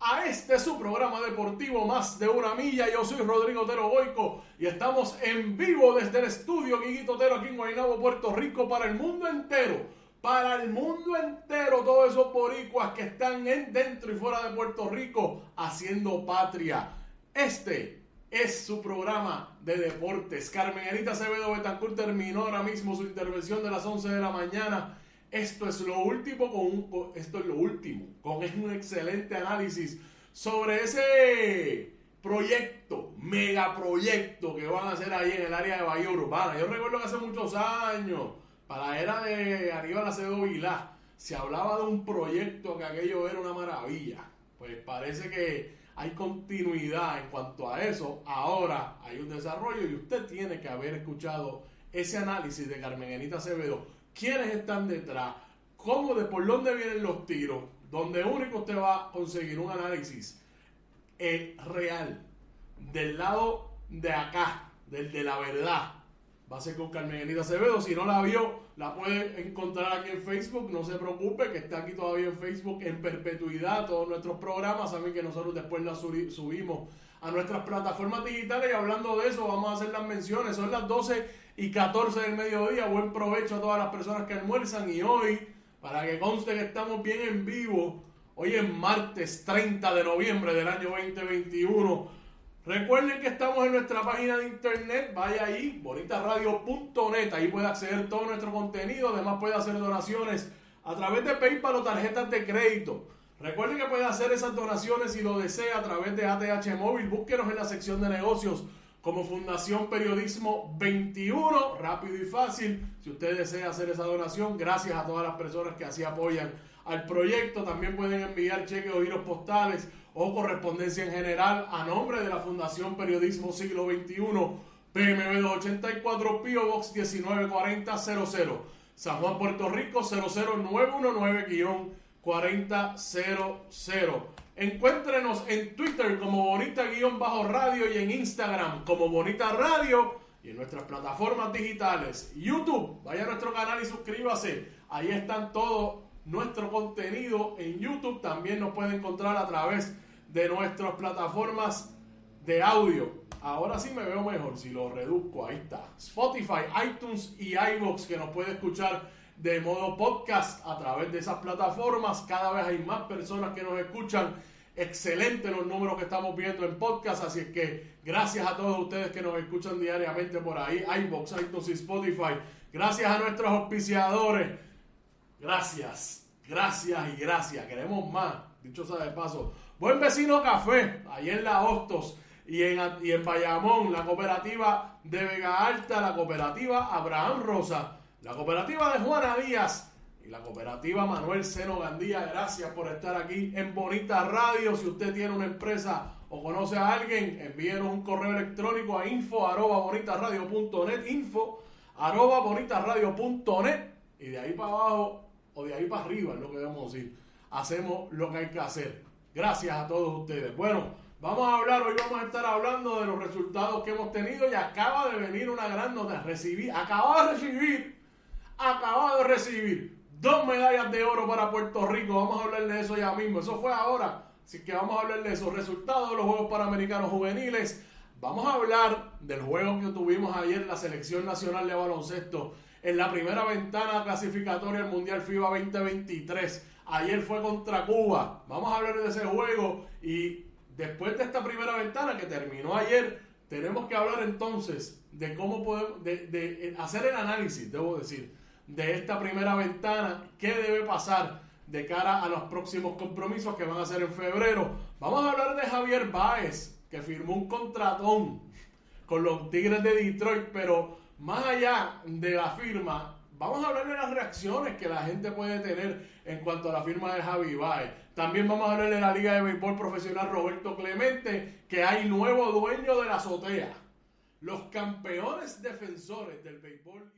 A este su programa deportivo Más de una milla. Yo soy Rodrigo Otero Goico y estamos en vivo desde el estudio Guiguito Otero aquí en Guaynabo, Puerto Rico, para el mundo entero. Para el mundo entero, todos esos boricuas que están en, dentro y fuera de Puerto Rico haciendo patria. Este es su programa de deportes. Carmen Anita Acevedo Betancourt terminó ahora mismo su intervención de las 11 de la mañana. Esto es lo último con un, esto es lo último con un excelente análisis sobre ese proyecto, megaproyecto que van a hacer ahí en el área de Bahía Urbana. Yo recuerdo que hace muchos años, para la era de Aníbal Acevedo Vilá, se hablaba de un proyecto que aquello era una maravilla. Pues parece que hay continuidad en cuanto a eso. Ahora hay un desarrollo y usted tiene que haber escuchado ese análisis de Carmen Anita Acevedo. ¿Quiénes están detrás? ¿Cómo de por dónde vienen los tiros? Donde único usted va a conseguir un análisis eh, real del lado de acá, del de la verdad. Va a ser con Carmen Elida Acevedo. Si no la vio, la puede encontrar aquí en Facebook. No se preocupe, que está aquí todavía en Facebook en perpetuidad. Todos nuestros programas. Saben que nosotros después subi- subimos a nuestras plataformas digitales. Y hablando de eso, vamos a hacer las menciones. Son las 12 y 14 del mediodía. Buen provecho a todas las personas que almuerzan. Y hoy, para que conste que estamos bien en vivo, hoy es martes 30 de noviembre del año 2021. Recuerden que estamos en nuestra página de internet, vaya ahí, bonitasradio.net, ahí puede acceder todo nuestro contenido, además puede hacer donaciones a través de PayPal o tarjetas de crédito. Recuerden que puede hacer esas donaciones si lo desea a través de ATH Móvil, búsquenos en la sección de negocios como Fundación Periodismo 21, rápido y fácil. Si usted desea hacer esa donación, gracias a todas las personas que así apoyan al proyecto. También pueden enviar cheques o giros postales o correspondencia en general a nombre de la Fundación Periodismo Siglo XXI, PMB 284, Pio Box 194000, San Juan, Puerto Rico 00919-4000. Encuéntrenos en Twitter como Bonita-Radio y en Instagram como Bonita Radio y en nuestras plataformas digitales. YouTube, vaya a nuestro canal y suscríbase. Ahí están todo nuestro contenido en YouTube. También nos puede encontrar a través de nuestras plataformas de audio. Ahora sí me veo mejor si lo reduzco. Ahí está. Spotify, iTunes y iBox que nos puede escuchar de modo podcast a través de esas plataformas. Cada vez hay más personas que nos escuchan excelentes los números que estamos viendo en podcast, así es que gracias a todos ustedes que nos escuchan diariamente por ahí, iBox, iTunes y Spotify. Gracias a nuestros auspiciadores. Gracias, gracias y gracias. Queremos más, dicho sea de paso. Buen vecino café, ahí en la Hostos y en, y en Bayamón, la cooperativa de Vega Alta, la cooperativa Abraham Rosa, la cooperativa de Juana Díaz y la cooperativa Manuel Seno Gandía. Gracias por estar aquí en Bonita Radio. Si usted tiene una empresa o conoce a alguien, envíenos un correo electrónico a info arroba info arroba y de ahí para abajo o de ahí para arriba es lo que debemos decir. Hacemos lo que hay que hacer. Gracias a todos ustedes. Bueno, vamos a hablar, hoy vamos a estar hablando de los resultados que hemos tenido y acaba de venir una gran nota. Recibí, acaba de recibir, acaba de recibir dos medallas de oro para Puerto Rico. Vamos a hablar de eso ya mismo. Eso fue ahora. Así que vamos a hablar de esos resultados de los Juegos Panamericanos Juveniles. Vamos a hablar del juego que tuvimos ayer la Selección Nacional de Baloncesto en la primera ventana clasificatoria al Mundial FIBA 2023. Ayer fue contra Cuba. Vamos a hablar de ese juego y después de esta primera ventana que terminó ayer, tenemos que hablar entonces de cómo podemos, de, hacer el análisis, debo decir, de esta primera ventana, qué debe pasar de cara a los próximos compromisos que van a ser en febrero. Vamos a hablar de Javier Báez, que firmó un contratón con los Tigres de Detroit, pero más allá de la firma, vamos a hablar de las reacciones que la gente puede tener en cuanto a la firma de Javi Baez. También vamos a hablar de la Liga de Béisbol Profesional Roberto Clemente, que hay nuevo dueño de la azotea. Los campeones defensores del béisbol.